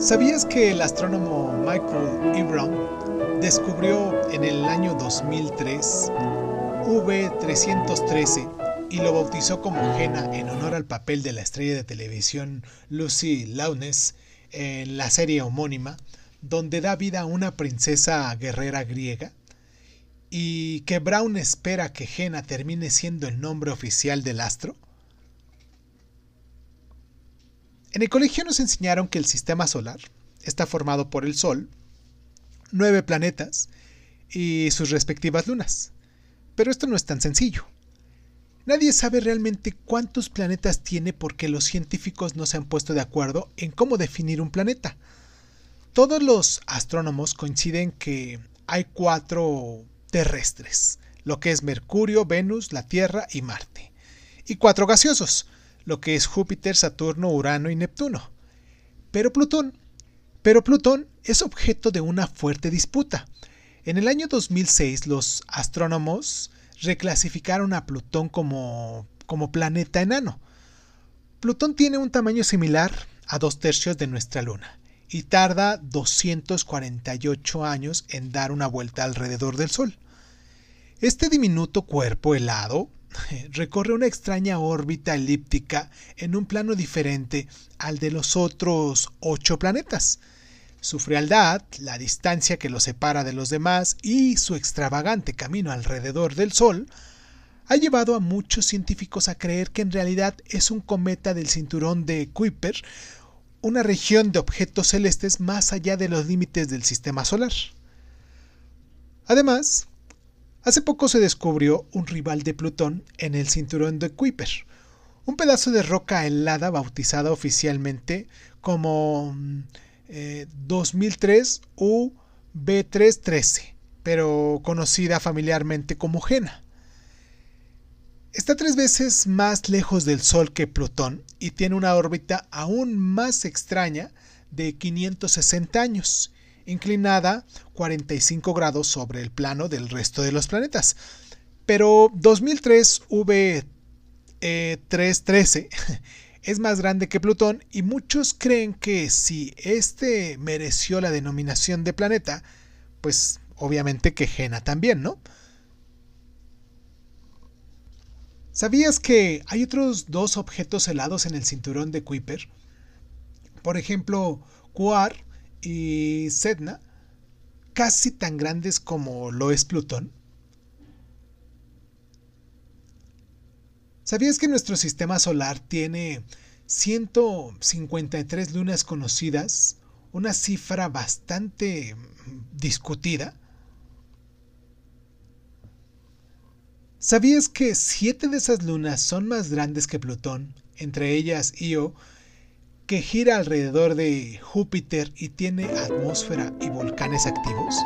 ¿Sabías que el astrónomo Michael. Brown descubrió en el año 2003 V313 y lo bautizó como Jena en honor al papel de la estrella de televisión Lucy Lawless en la serie homónima, donde da vida a una princesa guerrera griega? ¿Y que Brown espera que Jena termine siendo el nombre oficial del astro? En el colegio nos enseñaron que el sistema solar está formado por el Sol, nueve planetas y sus respectivas lunas. Pero esto no es tan sencillo. Nadie sabe realmente cuántos planetas tiene porque los científicos no se han puesto de acuerdo en cómo definir un planeta. Todos los astrónomos coinciden que hay cuatro terrestres, lo que es Mercurio, Venus, la Tierra y Marte, y cuatro gaseosos, lo que es Júpiter, Saturno, Urano y Neptuno. Pero Plutón, pero Plutón es objeto de una fuerte disputa. En el año 2006 los astrónomos reclasificaron a Plutón como, como planeta enano. Plutón tiene un tamaño similar a dos tercios de nuestra Luna y tarda 248 años en dar una vuelta alrededor del Sol. Este diminuto cuerpo helado recorre una extraña órbita elíptica en un plano diferente al de los otros ocho planetas. Su frialdad, la distancia que lo separa de los demás y su extravagante camino alrededor del Sol ha llevado a muchos científicos a creer que en realidad es un cometa del cinturón de Kuiper, una región de objetos celestes más allá de los límites del sistema solar. Además, Hace poco se descubrió un rival de Plutón en el cinturón de Kuiper, un pedazo de roca helada bautizada oficialmente como 2003 u B313, pero conocida familiarmente como Jena. Está tres veces más lejos del Sol que Plutón y tiene una órbita aún más extraña de 560 años inclinada 45 grados sobre el plano del resto de los planetas. Pero 2003 V313 es más grande que Plutón y muchos creen que si este mereció la denominación de planeta, pues obviamente que Jena también, ¿no? ¿Sabías que hay otros dos objetos helados en el cinturón de Kuiper? Por ejemplo, Quar y Sedna, casi tan grandes como lo es Plutón? ¿Sabías que nuestro sistema solar tiene 153 lunas conocidas? Una cifra bastante discutida. ¿Sabías que siete de esas lunas son más grandes que Plutón, entre ellas Io, que gira alrededor de Júpiter y tiene atmósfera y volcanes activos?